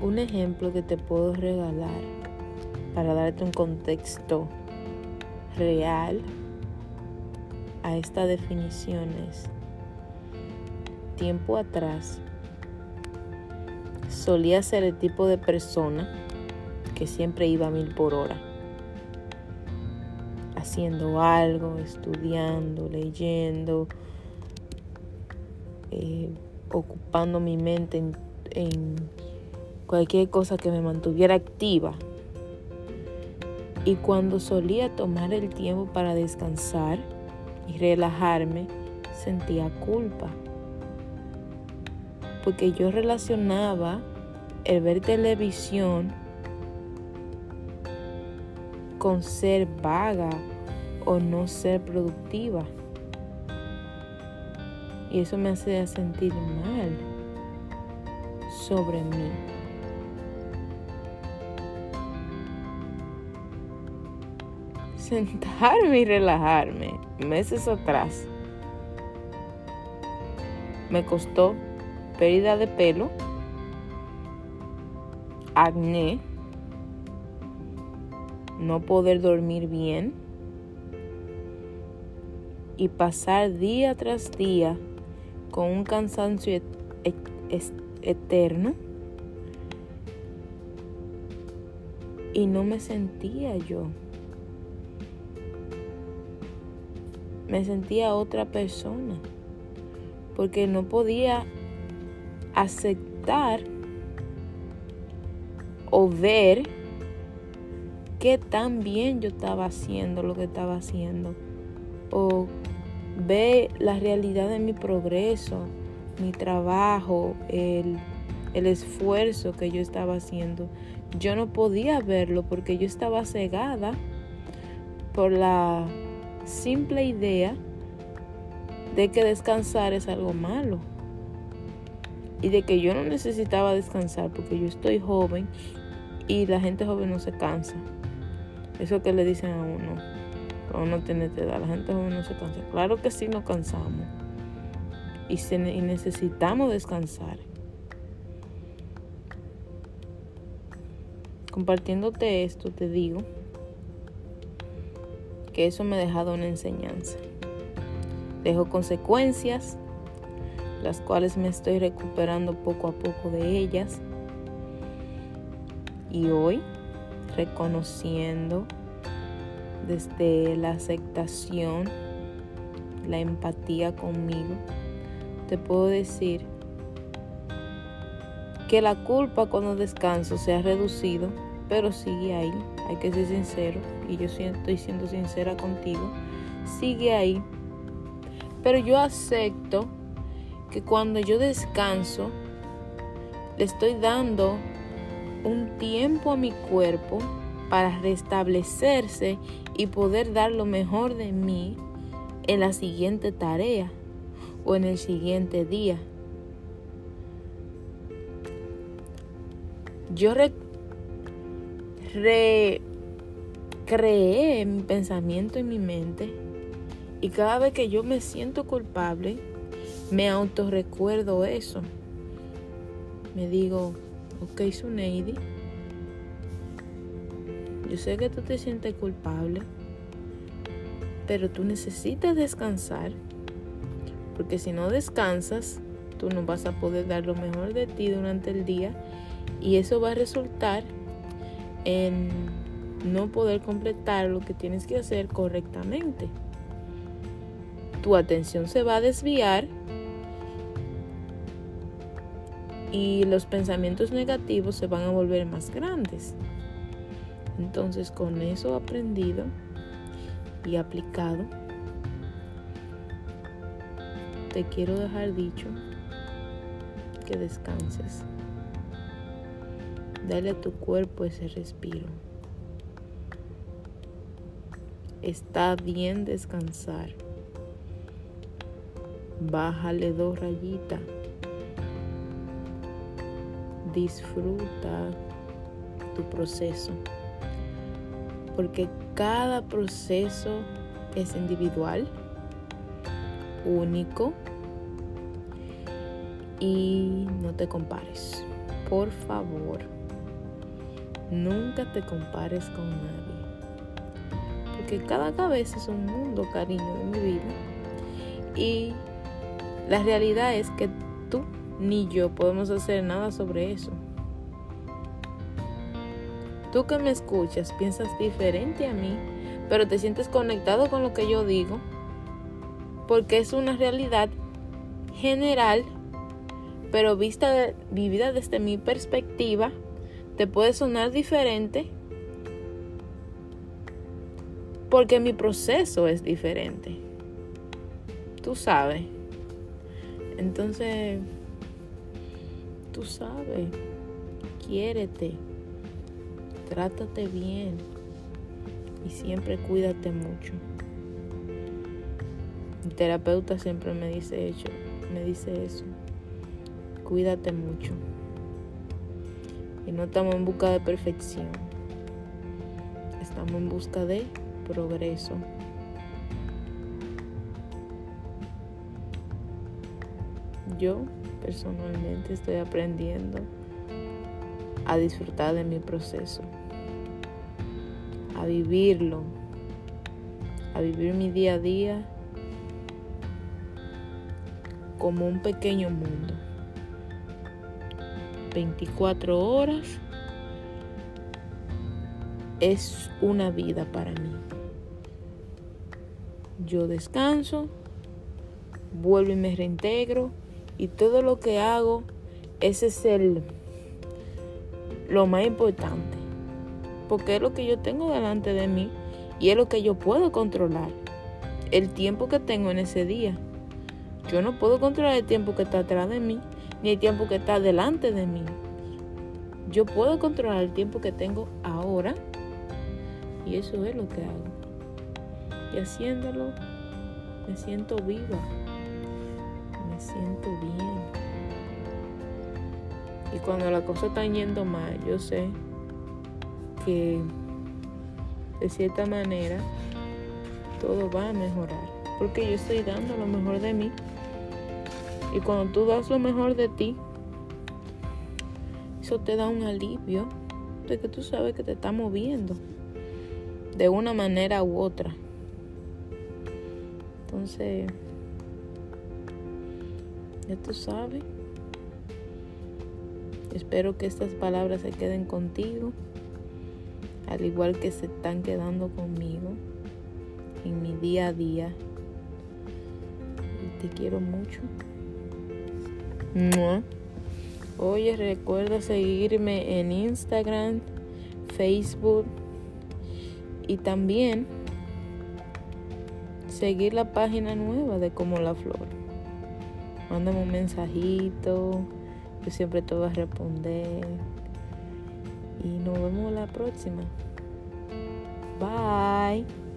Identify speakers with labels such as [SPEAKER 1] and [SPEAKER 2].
[SPEAKER 1] Un ejemplo que te puedo regalar para darte un contexto real a esta definición es, tiempo atrás solía ser el tipo de persona que siempre iba a mil por hora, haciendo algo, estudiando, leyendo, eh, ocupando mi mente en, en cualquier cosa que me mantuviera activa. Y cuando solía tomar el tiempo para descansar y relajarme, sentía culpa. Porque yo relacionaba el ver televisión con ser vaga o no ser productiva. Y eso me hace sentir mal sobre mí. Sentarme y relajarme meses atrás me costó pérdida de pelo, acné, no poder dormir bien y pasar día tras día con un cansancio eterno y no me sentía yo. Me sentía otra persona porque no podía aceptar o ver qué tan bien yo estaba haciendo lo que estaba haciendo. O ver la realidad de mi progreso, mi trabajo, el, el esfuerzo que yo estaba haciendo. Yo no podía verlo porque yo estaba cegada por la simple idea de que descansar es algo malo y de que yo no necesitaba descansar porque yo estoy joven y la gente joven no se cansa. Eso que le dicen a uno, cuando uno tiene edad, la gente joven no se cansa. Claro que sí nos cansamos y, y necesitamos descansar. Compartiéndote esto, te digo eso me ha dejado una enseñanza. Dejo consecuencias, las cuales me estoy recuperando poco a poco de ellas. Y hoy reconociendo desde la aceptación, la empatía conmigo, te puedo decir que la culpa cuando descanso se ha reducido, pero sigue ahí. Hay que ser sincero y yo estoy siendo sincera contigo. Sigue ahí. Pero yo acepto que cuando yo descanso, le estoy dando un tiempo a mi cuerpo para restablecerse y poder dar lo mejor de mí en la siguiente tarea o en el siguiente día. Yo recreé mi pensamiento en mi mente y cada vez que yo me siento culpable, me autorrecuerdo eso. Me digo, Ok, Suneidi. Yo sé que tú te sientes culpable, pero tú necesitas descansar, porque si no descansas, tú no vas a poder dar lo mejor de ti durante el día y eso va a resultar en no poder completar lo que tienes que hacer correctamente. Tu atención se va a desviar y los pensamientos negativos se van a volver más grandes. Entonces con eso aprendido y aplicado, te quiero dejar dicho que descanses. Dale a tu cuerpo ese respiro. Está bien descansar. Bájale dos rayitas disfruta tu proceso, porque cada proceso es individual, único y no te compares, por favor, nunca te compares con nadie. Porque cada cabeza es un mundo, cariño, de mi vida. Y la realidad es que tú ni yo podemos hacer nada sobre eso. Tú que me escuchas piensas diferente a mí, pero te sientes conectado con lo que yo digo, porque es una realidad general, pero vista vivida desde mi perspectiva, te puede sonar diferente porque mi proceso es diferente. Tú sabes. Entonces, tú sabes, quiérete, trátate bien y siempre cuídate mucho. Mi terapeuta siempre me dice eso, me dice eso. Cuídate mucho. No estamos en busca de perfección. Estamos en busca de progreso. Yo personalmente estoy aprendiendo a disfrutar de mi proceso, a vivirlo, a vivir mi día a día como un pequeño mundo. 24 horas es una vida para mí. Yo descanso, vuelvo y me reintegro y todo lo que hago, ese es el lo más importante, porque es lo que yo tengo delante de mí y es lo que yo puedo controlar. El tiempo que tengo en ese día. Yo no puedo controlar el tiempo que está atrás de mí, ni el tiempo que está delante de mí. Yo puedo controlar el tiempo que tengo ahora y eso es lo que hago. Y haciéndolo, me siento viva, me siento bien. Y cuando la cosa está yendo mal, yo sé que de cierta manera todo va a mejorar. Porque yo estoy dando lo mejor de mí y cuando tú das lo mejor de ti, eso te da un alivio de que tú sabes que te está moviendo de una manera u otra. Entonces, ya tú sabes. Espero que estas palabras se queden contigo, al igual que se están quedando conmigo en mi día a día. Y te quiero mucho. Oye, recuerda seguirme en Instagram, Facebook y también seguir la página nueva de Como la Flor. Mándame un mensajito, yo siempre te voy a responder. Y nos vemos la próxima. Bye.